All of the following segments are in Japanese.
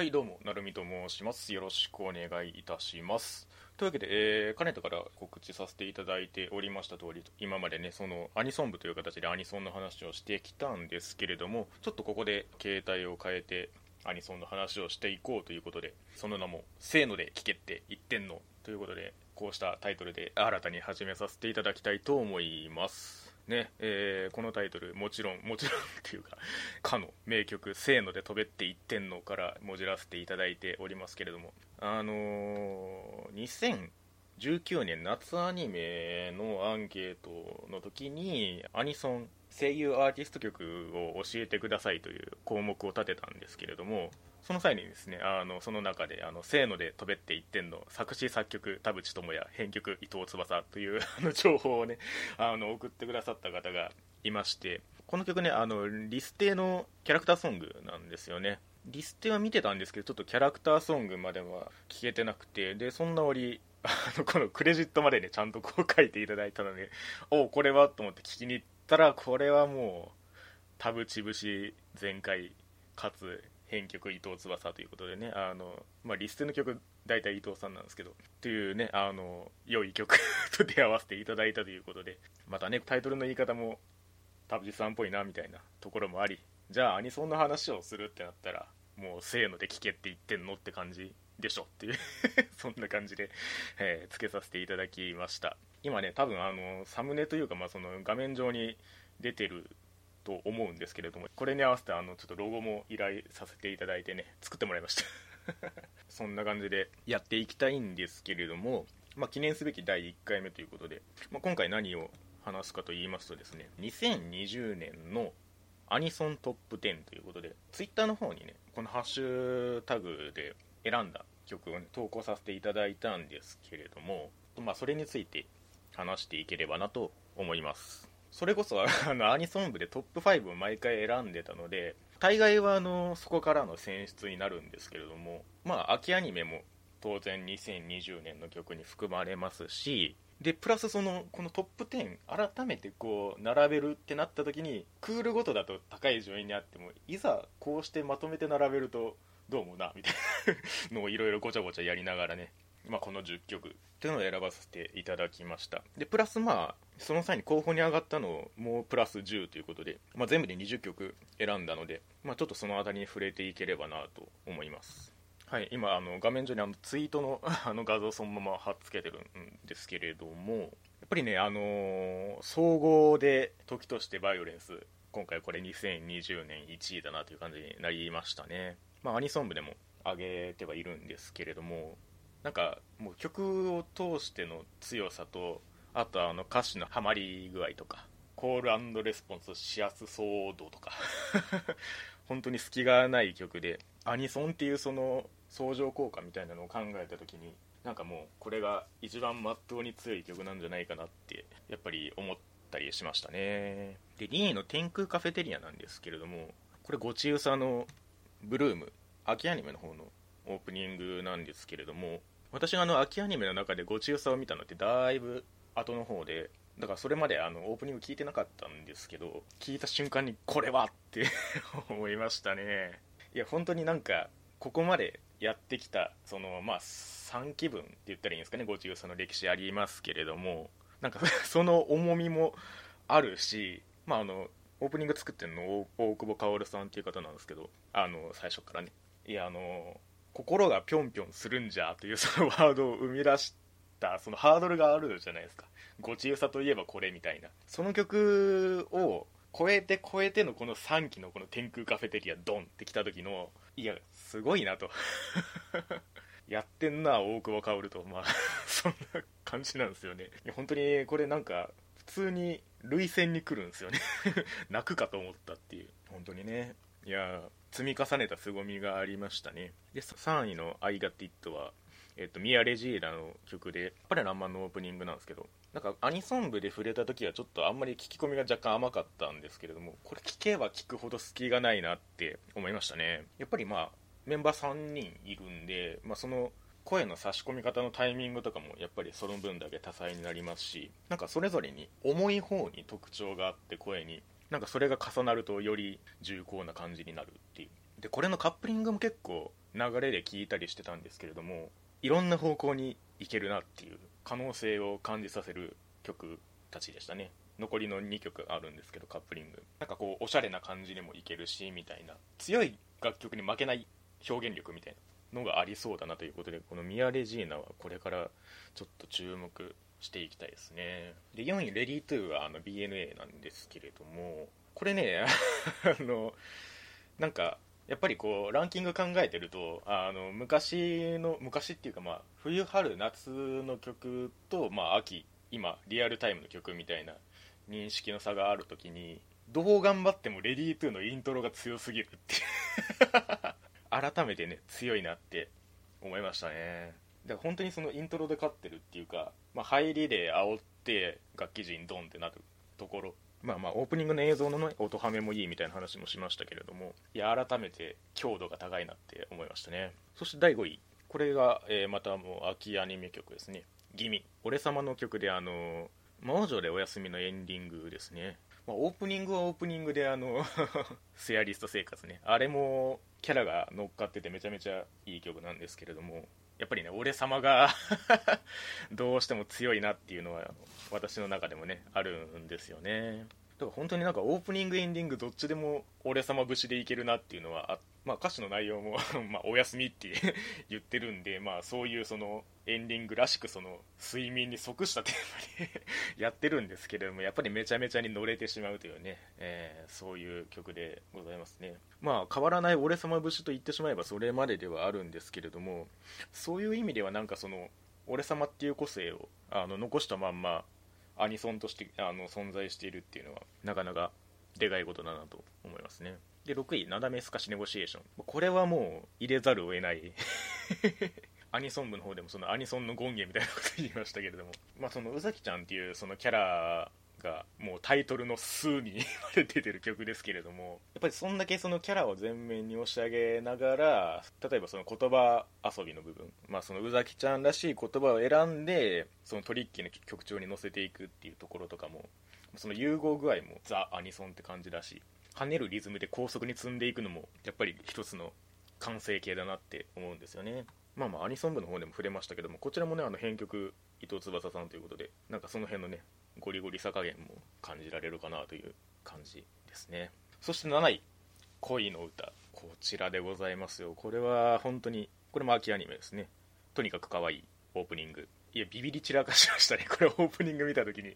はい、どうも、なるみと申します。よろしくお願いいたします。というわけで、えー、かねてから告知させていただいておりました通り、今までね、そのアニソン部という形でアニソンの話をしてきたんですけれども、ちょっとここで携帯を変えて、アニソンの話をしていこうということで、その名も、せーので聞けって言ってんのということで、こうしたタイトルで新たに始めさせていただきたいと思います。ねえーこのタイトルもちろんもちろん っていうかかの名曲「せーので飛べって言ってんの」からもじらせていただいておりますけれども。あのー2019年夏アニメのアンケートの時にアニソン声優アーティスト曲を教えてくださいという項目を立てたんですけれどもその際にですねあのその中で「あのせーので飛べって言ってんの」作詞作曲田淵智也編曲伊藤翼という あの情報をねあの送ってくださった方がいましてこの曲ねあのリステのキャラクターソングなんですよね。リステは見てたんですけどちょっとキャラクターソングまでは聞けてなくてでそんな折あのこのクレジットまでねちゃんとこう書いていただいたのでおうこれはと思って聞きに行ってたらこれはもう田淵節全開かつ編曲伊藤翼ということでねあの、まあ、リステの曲大体伊藤さんなんですけどっていうねあの良い曲と出会わせていただいたということでまたねタイトルの言い方も田淵さんっぽいなみたいなところもありじゃあアニソンの話をするってなったらもうせーので聞けって言ってんのって感じでしょっていう そんな感じで、えーつけさせていただきました。今ね多分あのサムネというか、まあ、その画面上に出てると思うんですけれどもこれに合わせてあのちょっとロゴも依頼させていただいてね作ってもらいました。そんな感じでやっていきたいんですけれども、まあ、記念すべき第1回目ということで、まあ、今回何を話すかと言いますとですね2020年のアニソントップ10ということでツイッターの方にねこのハッシュタグで選んだ曲を、ね、投稿させていただいたんですけれども、まあ、それについて話していければなと思います。それこそあのアニソン部でトップ5を毎回選んでたので大概はあのそこからの選出になるんですけれどもまあ秋アニメも当然2020年の曲に含まれますしでプラスそのこのトップ10改めてこう並べるってなった時にクールごとだと高い順位にあってもいざこうしてまとめて並べるとどうもなみたいなのをいろいろごちゃごちゃやりながらね、まあ、この10曲っていうのを選ばせていただきました。でプラスまあその際に候補に上がったのをもうプラス10ということで、まあ、全部で20曲選んだので、まあ、ちょっとその辺りに触れていければなと思います。はい、今あの画面上にあのツイートの あの画像そのまま貼っつけてるんですけれどもやっぱりね、あのー総合で時としてバイオレンス今回これ2020年1位だなという感じになりましたね、まあ、アニソン部でも上げてはいるんですけれどもなんかもう曲を通しての強さとあとあの歌詞のハマり具合とかコールレスポンスしやすそう度とか 本当に隙がない曲でアニソンっていうその相乗効果みたいなのを考えた時になんかもうこれが一番まっとうに強い曲なんじゃないかなってやっぱり思ったりしましたね。で2位の天空カフェテリアなんですけれどもこれごちうさのブルーム秋アニメの方のオープニングなんですけれども私があの秋アニメの中でごちうさを見たのってだいぶ後の方でだからそれまであのオープニング聞いてなかったんですけど聞いた瞬間にこれはって 思いましたね。いや本当になんかここまでやってきたそのまあ3期分って言ったらいいんですかねご自由さの歴史ありますけれどもなんか その重みもあるしまああのオープニング作ってるの大久保薫さんっていう方なんですけどあの最初からね。いやあの心がぴょんぴょんするんじゃというそのワードを生み出したそのハードルがあるじゃないですか。ごちゆさといえばこれみたいな。その曲を超えて超えてのこの3期のこの天空カフェテリアドンってきた時のいやすごいなと。やってんな大久保薫と。まあ そんな感じなんですよね。いや本当にこれなんか普通に涙腺に来るんですよね。泣くかと思ったっていう。本当にね。いや積み重ねた凄みがありましたね。で3位の「I Got It は」えっと、ミア・レジーラの曲でパレランマンのオープニングなんですけどなんかアニソン部で触れた時はちょっとあんまり聞き込みが若干甘かったんですけれどもこれ聞けば聞くほど隙がないなって思いましたね。やっぱりまあメンバー3人いるんで、まあ、その声の差し込み方のタイミングとかもやっぱりその分だけ多彩になりますしなんかそれぞれに重い方に特徴があって声に。なんかそれが重なるとより重厚な感じになるっていう。でこれのカップリングも結構流れで聴いたりしてたんですけれどもいろんな方向に行けるなっていう可能性を感じさせる曲たちでしたね。残りの2曲あるんですけどカップリング。なんかこうおしゃれな感じにもいけるしみたいな。強い楽曲に負けない表現力みたいなのがありそうだなということでこのミア・レジーナはこれからちょっと注目していきたいですね。で4位レディートゥーはあの BNA なんですけれどもこれね あのなんかやっぱりこうランキング考えてるとあの昔の昔っていうかまあ冬春夏の曲とまあ秋今リアルタイムの曲みたいな認識の差がある時にどう頑張ってもレディートゥーのイントロが強すぎるって 改めてね強いなって思いましたね。だから本当にそのイントロで勝ってるっていうか、まあ、入りで煽って楽器陣ドンってなるところ。まあまあオープニングの映像の、ね、音ハメもいいみたいな話もしましたけれども。いや改めて強度が高いなって思いましたね。そして第5位。これが、えー、またもう秋アニメ曲ですね「ギミ。俺様の曲であの魔王城でお休みのエンディングですね。まあ、オープニングはオープニングであの セアリスト生活ね。あれもキャラが乗っかっててめちゃめちゃいい曲なんですけれどもやっぱりね俺様が どうしても強いなっていうのは私の中でもねあるんですよね。だから本当になんかオープニングエンディングどっちでも俺様節でいけるなっていうのはあまあ、歌詞の内容も まお休みって 言ってるんで、まあ、そういうそのエンディングらしくその睡眠に即したテーマで やってるんですけれどもやっぱりめちゃめちゃに乗れてしまうというね、えー、そういう曲でございますね。まあ変わらない俺様節と言ってしまえばそれまでではあるんですけれどもそういう意味ではなんかその俺様っていう個性をあの残したまんまアニソンとしてあの存在しているっていうのはなかなかでかいことだなと思いますね。で6位、なだめすかしネゴシエーション。これはもう入れざるを得ない。アニソン部の方でもそのアニソンの権限みたいなこと言いましたけれども、まあ、その宇崎ちゃんっていうそのキャラがもうタイトルの数に 出てる曲ですけれども。やっぱりそんだけそのキャラを前面に押し上げながら例えばその言葉遊びの部分、まあ、その宇崎ちゃんらしい言葉を選んでそのトリッキーな曲調に乗せていくっていうところとかもその融合具合もザ・アニソンって感じだし跳ねるリズムで高速に積んでいくのもやっぱり一つの完成形だなって思うんですよね。まあまあアニソン部の方でも触れましたけどもこちらもねあの編曲伊藤翼さんということでなんかその辺のねゴリゴリさ加減も感じられるかなという感じですね。そして7位恋の歌。こちらでございますよ。これは本当にこれも秋アニメですね。とにかく可愛い。オープニング。いやビビり散らかしましたね。これオープニング見た時に。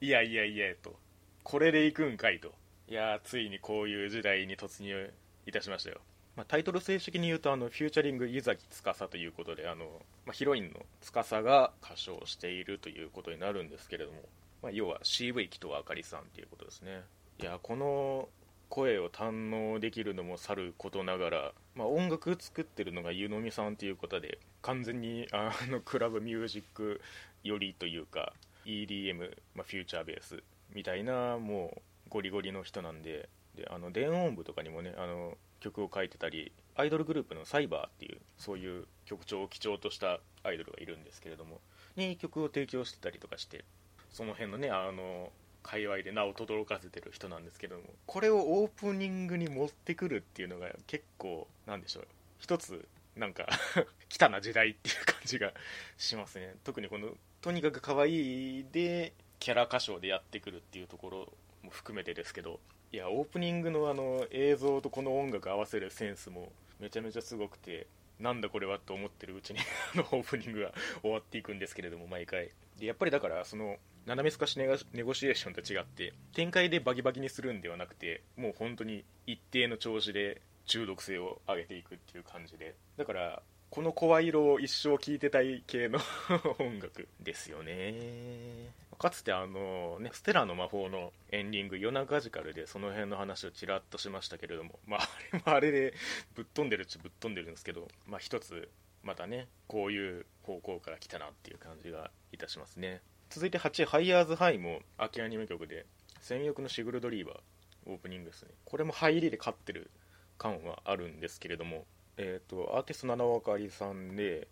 いやいやいやと。これでいくんかいと。いやついにこういう時代に突入いたしましたよ、まあ、タイトル正式に言うとあのフューチャリング伊崎司ということであの、まあ、ヒロインの司が歌唱しているということになるんですけれども、まあ、要は CV 紀藤あかりさんということですね。いやこの声を堪能できるのもさることながら、まあ、音楽作ってるのが湯飲みさんということで完全にあのクラブミュージックよりというか EDM、まあ、フューチャーベースみたいなもうゴリゴリの人なんでであの電音部とかにもねあの曲を書いてたりアイドルグループのサイバーっていうそういう曲調を基調としたアイドルがいるんですけれどもに曲を提供してたりとかしてその辺のねあの界隈で名を轟かせてる人なんですけどもこれをオープニングに持ってくるっていうのが結構なんでしょう。一つなんか 来たな時代っていう感じがしますね。特にこのとにかく可愛いでキャラ歌唱でやってくるっていうところも含めてですけどいやオープニングのあの映像とこの音楽合わせるセンスもめちゃめちゃすごくてなんだこれはと思ってるうちに あのオープニングが終わっていくんですけれども毎回。でやっぱりだからその斜め透かしネゴシエーションと違って展開でバキバキにするんではなくてもう本当に一定の調子で中毒性を上げていくっていう感じで。だからこの声色を一生聴いてたい系の 音楽ですよね。かつてあのねステラの魔法のエンディング夜中ジカルでその辺の話をちらっとしましたけれどもまああれもあれでぶっ飛んでるっちゃぶっ飛んでるんですけどまあ一つまたねこういう方向から来たなっていう感じがいたしますね。続いて8位ハイヤーズハイも秋アニメ曲で戦欲のシグルドリーバーオープニングですね。これも入りで勝ってる感はあるんですけれどもえーと、アーティスト七尾あかりさんで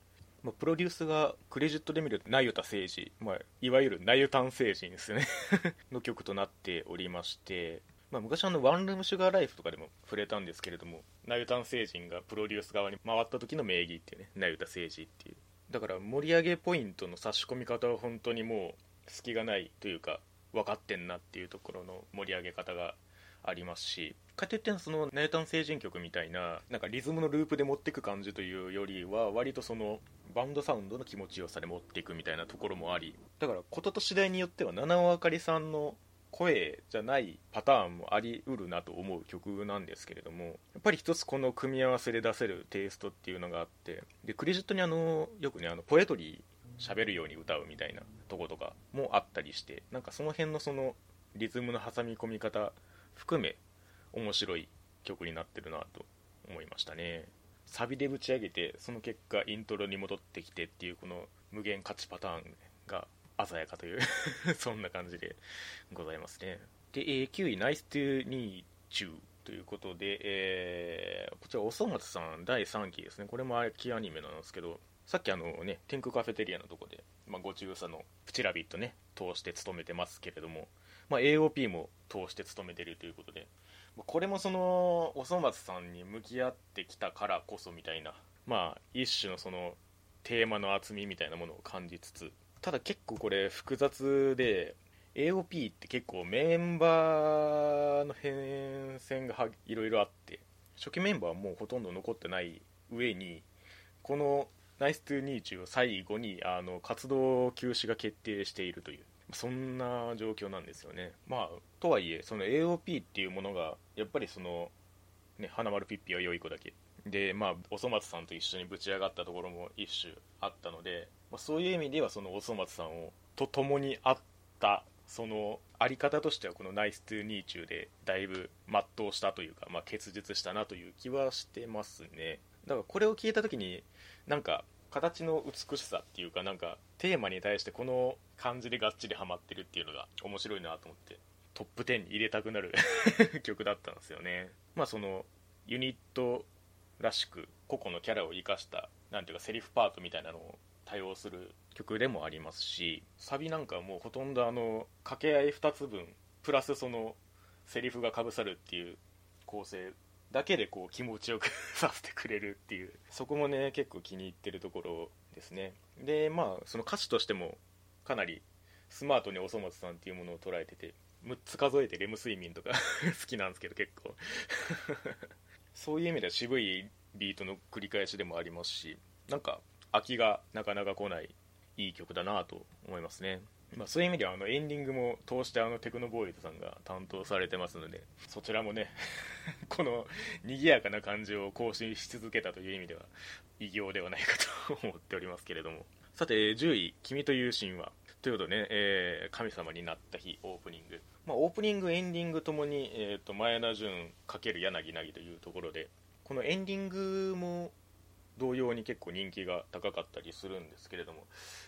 まあ、プロデュースがクレジットで見ると、なゆた聖治、まあ、いわゆるなゆたん星人ですね の曲となっておりまして、まあ、昔あのワンルームシュガーライフとかでも触れたんですけれどもナユタン星人がプロデュース側に回った時の名義っていうねナユタ星人っていう。だから盛り上げポイントの差し込み方は本当にもう隙がないというか分かってんなっていうところの盛り上げ方がありますしかといってそのナユタン星人曲みたいななんかリズムのループで持ってく感じというよりは割とそのバンドサウンドの気持ちよさで持っていくみたいなところもありだからことと次第によっては七尾あかりさんの声じゃないパターンもありうるなと思う曲なんですけれどもやっぱり一つこの組み合わせで出せるテイストっていうのがあってでクレジットにあのよくねあのポエトリー喋るように歌うみたいなとことかもあったりしてなんかその辺のそのリズムの挟み込み方含め面白い曲になってるなと思いましたね。サビでぶち上げてその結果イントロに戻ってきてっていうこの無限勝ちパターンが鮮やかという そんな感じでございますね。で、えー、9位、ナイストゥニーチューということで、えー、こちら、おそ松さん第3期ですね。これも秋アニメなんですけど、さっきあのね、天空カフェテリアのとこで、まあ、ご中佐のプチラビットね、通して務めてますけれども、まあ、AOP も通して務めてるということで、これもその、おそ松さんに向き合ってきたからこそみたいな、まあ、一種のその、テーマの厚みみたいなものを感じつつ、ただ結構これ複雑で AOP って結構メンバーの変遷がいろいろあって初期メンバーはもうほとんど残ってない上にこのナイストゥニーチュを最後にあの活動休止が決定しているという。そんな状況なんですよね。まあとはいえその AOP っていうものがやっぱりそのね花丸ピッピは良い子だけ。でまあおそ松さんと一緒にぶち上がったところも一種あったので、まあ、そういう意味ではそのおそ松さんをと共にあったそのあり方としてはこの「ナイス・トゥ・ニーチュー」でだいぶ全うしたというか、まあ、結実したなという気はしてますね。だからこれを聞いた時になんか形の美しさっていうかなんかテーマに対してこの感じでがっちりハマってるっていうのが面白いなと思ってトップ10に入れたくなる 曲だったんですよね。まあそのユニットらしく個々のキャラを生かしたなんていうかセリフパートみたいなのを多用する曲でもありますしサビなんかもうほとんどあの掛け合い2つ分プラスそのセリフがかぶさるっていう構成だけでこう気持ちよく させてくれるっていう。そこもね結構気に入ってるところですね。でまあその歌詞としてもかなりスマートにおそ松さんっていうものを捉えてて6つ数えてレム睡眠とか 好きなんですけど結構。そういう意味では渋いビートの繰り返しでもありますしなんか飽きがなかなか来ないいい曲だなと思いますね、まあ、そういう意味ではあのエンディングも通してあのテクノボーイズさんが担当されてますのでそちらもね この賑やかな感じを更新し続けたという意味では偉業ではないかと思っておりますけれども。さて10位「君という神話」ということでね、えー、神様になった日オープニング。まあ、オープニング、エンディングともに、えーと、前田純×柳凪というところでこのエンディングも同様に結構人気が高かったりするんですけれども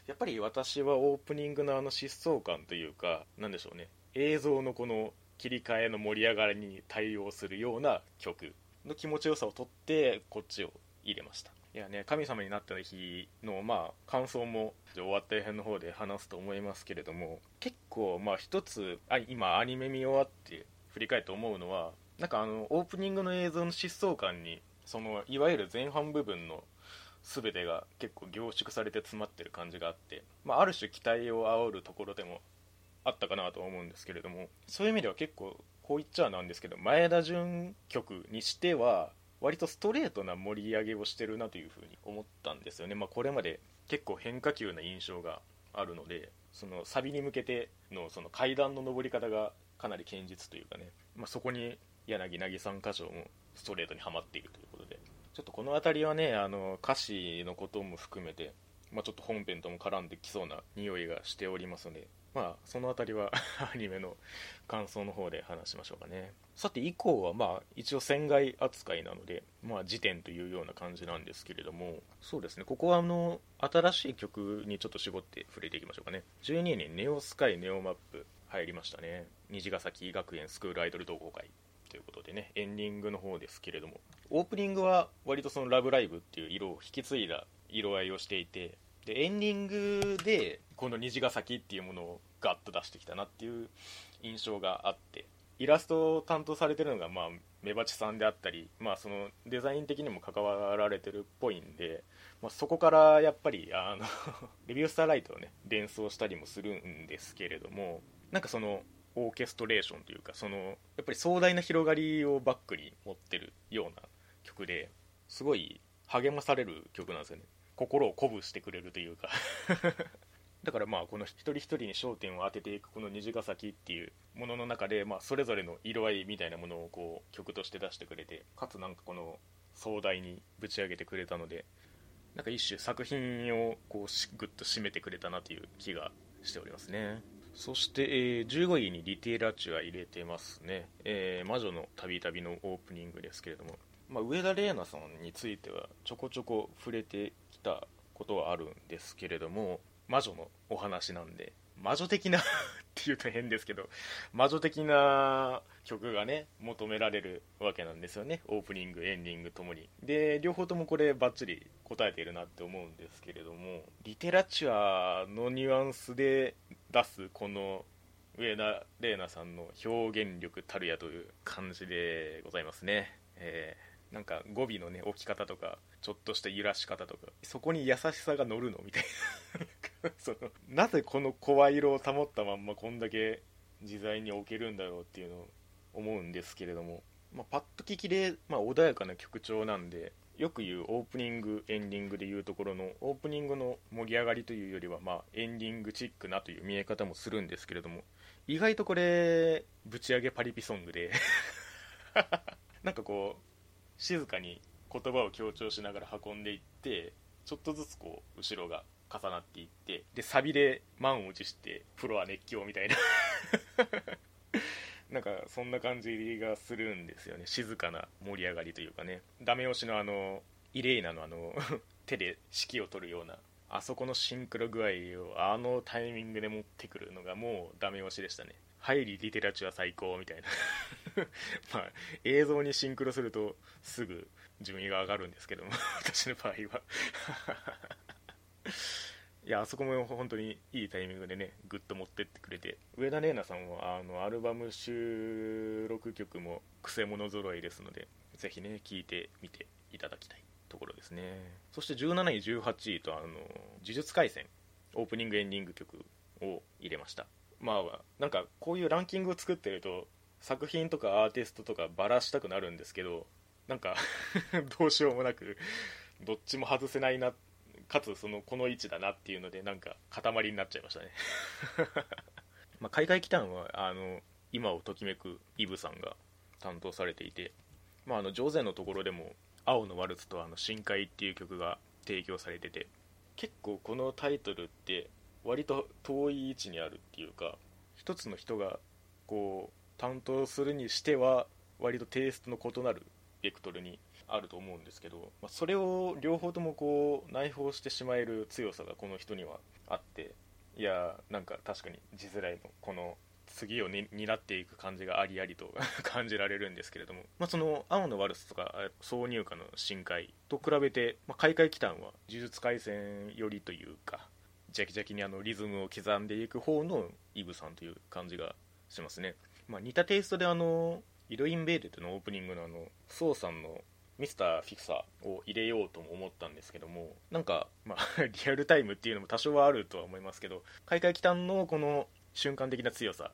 やっぱり私はオープニングのあの疾走感というかなんでしょうね映像のこの切り替えの盛り上がりに対応するような曲の気持ちよさをとってこっちを入れました。いやね神様になった日のまあ感想も終わった編の方で話すと思いますけれども結構まあ一つあ今アニメ見終わって振り返って思うのはなんかあのオープニングの映像の疾走感にそのいわゆる前半部分の全てが結構凝縮されて詰まってる感じがあって、まあ、ある種期待を煽るところでもあったかなと思うんですけれどもそういう意味では結構こう言っちゃなんですけど前田純曲にしては割とストレートな盛り上げをしてるなというふうに思ったんですよね、まあ、これまで結構変化球な印象があるのでそのサビに向けてのその階段の上り方がかなり堅実というかね、まあ、そこに柳凪さん箇所もストレートにはまっているということちょっとこの辺りはねあの歌詞のことも含めて、まあ、ちょっと本編とも絡んできそうな匂いがしておりますのでまあその辺りは アニメの感想の方で話しましょうかね。さて以降はまあ一応船外扱いなのでまあ時点というような感じなんですけれどもそうですね。ここはあの新しい曲にちょっと絞って触れていきましょうかね。12年ネオスカイネオマップ入りましたね。虹ヶ崎学園スクールアイドル同好会。ということでねエンディングの方ですけれどもオープニングは割とその「ラブライブ!」っていう色を引き継いだ色合いをしていてでエンディングでこの虹ヶ崎っていうものをガッと出してきたなっていう印象があってイラストを担当されてるのが、まあ、メバチさんであったり、まあ、そのデザイン的にも関わられてるっぽいんで、まあ、そこからやっぱりあの レビュースターライトをね連想したりもするんですけれどもなんかそのオーケストレーションというかそのやっぱり壮大な広がりをバックに持ってるような曲ですごい励まされる曲なんですよね。心を鼓舞してくれるというか。だからまあこの一人一人に焦点を当てていくこの虹ヶ崎っていうものの中で、まあ、それぞれの色合いみたいなものをこう曲として出してくれてかつなんかこの壮大にぶち上げてくれたのでなんか一種作品をこうグッと締めてくれたなという気がしておりますね。そして、えー、15位にリテイラーチュア入れてますね、えー、魔女のたびたびのオープニングですけれども、まあ、上田玲奈さんについてはちょこちょこ触れてきたことはあるんですけれども魔女のお話なんで。魔女的な っていうと変ですけど魔女的な曲がね求められるわけなんですよね。オープニングエンディングともに。で両方ともこれバッチリ答えているなって思うんですけれどもリテラチュアのニュアンスで出すこの上田玲奈さんの表現力たるやという感じでございますね、えー、なんか語尾のね置き方とかちょっとした揺らし方とか。そこに優しさが乗るの？みたいな。そのなぜこの声色を保ったまんまこんだけ自在に置けるんだろうっていうのを思うんですけれども、まあ、パッと聞きで、まあ、穏やかな曲調なんでよく言うオープニングエンディングでいうところのオープニングの盛り上がりというよりは、まあ、エンディングチックなという見え方もするんですけれども。意外とこれぶち上げパリピソングで。なんかこう静かに言葉を強調しながら運んでいってちょっとずつこう後ろが重なっていってでサビで満を持してプロは熱狂みたいな。なんかそんな感じがするんですよね。静かな盛り上がりというかね。ダメ押しのあのイレイナのあの 手で指揮を取るようなあそこのシンクロ具合をあのタイミングで持ってくるのがもうダメ押しでしたね。入りリテラチュア最高みたいな。まあ映像にシンクロするとすぐ順位が上がるんですけども 私の場合は。いやあそこも本当にいいタイミングでねグッと持ってってくれて。上田玲奈さんはあのアルバム収録曲もくせ者揃いですのでぜひね聴いてみていただきたいところですね。そして17位18位とあの「呪術廻戦」オープニングエンディング曲を入れました。まあなんかこういうランキングを作ってると作品とかアーティストとかバラしたくなるんですけどなんか どうしようもなくどっちも外せないなかつそのこの位置だなっていうのでなんか塊になっちゃいましたね。ま海外機関はあの今をときめくイブさんが担当されていて、まあ、あの上手のところでも「青のワルツ」と「あの深海」っていう曲が提供されてて結構このタイトルって割と遠い位置にあるっていうか一つの人がこう担当するにしては割とテイストの異なるベクトルにあると思うんですけど、まあ、それを両方ともこう内包してしまえる強さがこの人にはあっていやなんか確かに字面のこの次を、担っていく感じがありありと 感じられるんですけれども、まあ、その青のワルスとか挿入歌の深海と比べて、まあ、開会期間は呪術廻戦寄りというかャキジャキにあのリズムを刻んでいく方のイブさんという感じがしますね、まあ、似たテイストであのイロインベイデッドのオープニングのあのソウさんのミスターフィクサーを入れようとも思ったんですけどもなんか、まあ、リアルタイムっていうのも多少はあるとは思いますけど開会期間のこの瞬間的な強さ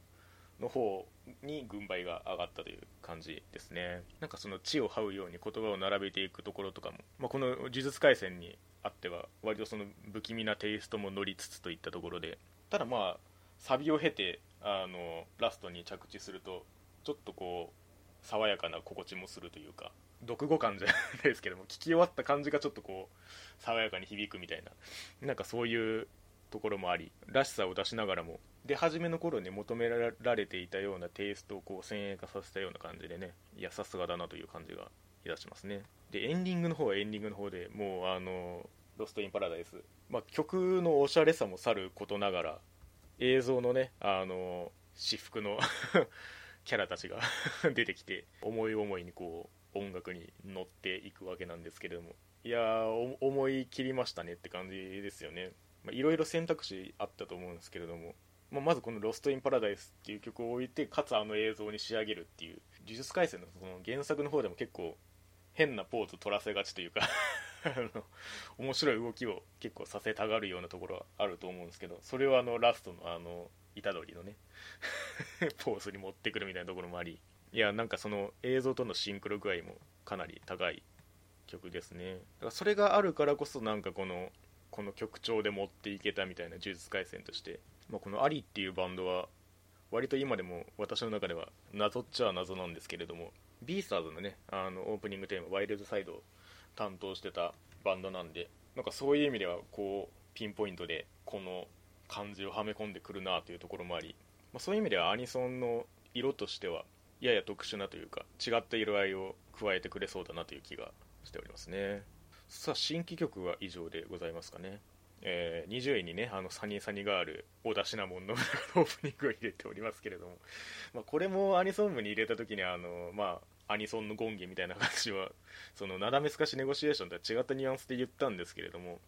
の方に軍配が上がったという感じですねなんかその地を這うように言葉を並べていくところとかも、まあ、この呪術廻戦にあっては割とその不気味なテイストも乗りつつといったところでただまあサビを経てあのラストに着地するとちょっとこう爽やかな心地もするというか読語感じゃないですけども聞き終わった感じがちょっとこう爽やかに響くみたいななんかそういうところもありらしさを出しながらもで初めの頃に求められていたようなテイストをこう先鋭化させたような感じでねいやさすがだなという感じがいたしますね。でエンディングの方はエンディングの方でもうあの「ロスト・イン・パラダイス」まあ、曲のおしゃれさもさることながら映像のねあの私服の キャラたちが 出てきて思い思いにこう音楽に乗っていくわけなんですけれども。いや思い切りましたねって感じですよね。いろいろ選択肢あったと思うんですけれども。まあ、まずこの「ロスト・イン・パラダイス」っていう曲を置いてかつあの映像に仕上げるっていう呪術廻戦のその原作の方でも結構変なポーズ取らせがちというか 面白い動きを結構させたがるようなところはあると思うんですけどそれをあのラストのあの虎杖のね ポーズに持ってくるみたいなところもありいやなんかその映像とのシンクロ具合もかなり高い曲ですね。だからそれがあるからこそなんかこのこの曲調で持っていけたみたいな呪術廻戦として、まあ、このアリっていうバンドは割と今でも私の中では謎っちゃ謎なんですけれどもビースターズのねあのオープニングテーマ「ワイルドサイド」を担当してたバンドなんでなんかそういう意味ではこうピンポイントでこの感じをはめ込んでくるなというところもあり、まあ、そういう意味ではアニソンの色としてはやや特殊なというか違った色合いを加えてくれそうだなという気がしておりますね。さあ新規曲は以上でございますかね。えー、20位にねあのサニーサニーガール小田シナモンのオープニングを入れておりますけれども、まあ、これもアニソン部に入れた時にあの、まあ、アニソンの権限みたいな話は そのなだめすかしネゴシエーションとは違ったニュアンスで言ったんですけれども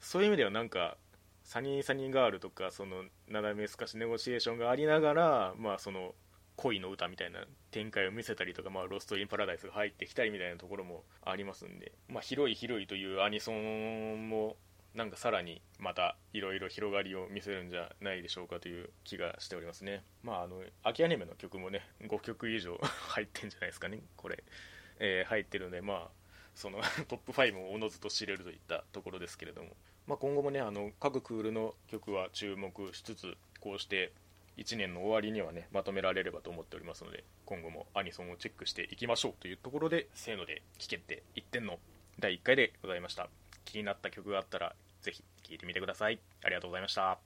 そういう意味ではなんかサニーサニーガールとかそのなだめすかしネゴシエーションがありながら、まあ、その恋の歌みたいな展開を見せたりとか、まあ、ロスト・イン・パラダイスが入ってきたりみたいなところもありますんで、まあ、広い広いというアニソンもなんかさらにまたいろいろ広がりを見せるんじゃないでしょうかという気がしておりますね。まああの秋アニメの曲もね5曲以上 入ってんじゃないですかねこれ、えー、入ってるのでまあその トップ5もおのずと知れるといったところですけれども、まあ、今後もねあの各クールの曲は注目しつつこうして1年の終わりにはねまとめられればと思っておりますので今後もアニソンをチェックしていきましょうというところでせーので聴けて1点の第1回でございました。気になった曲があったらぜひ聴いてみてください。ありがとうございました。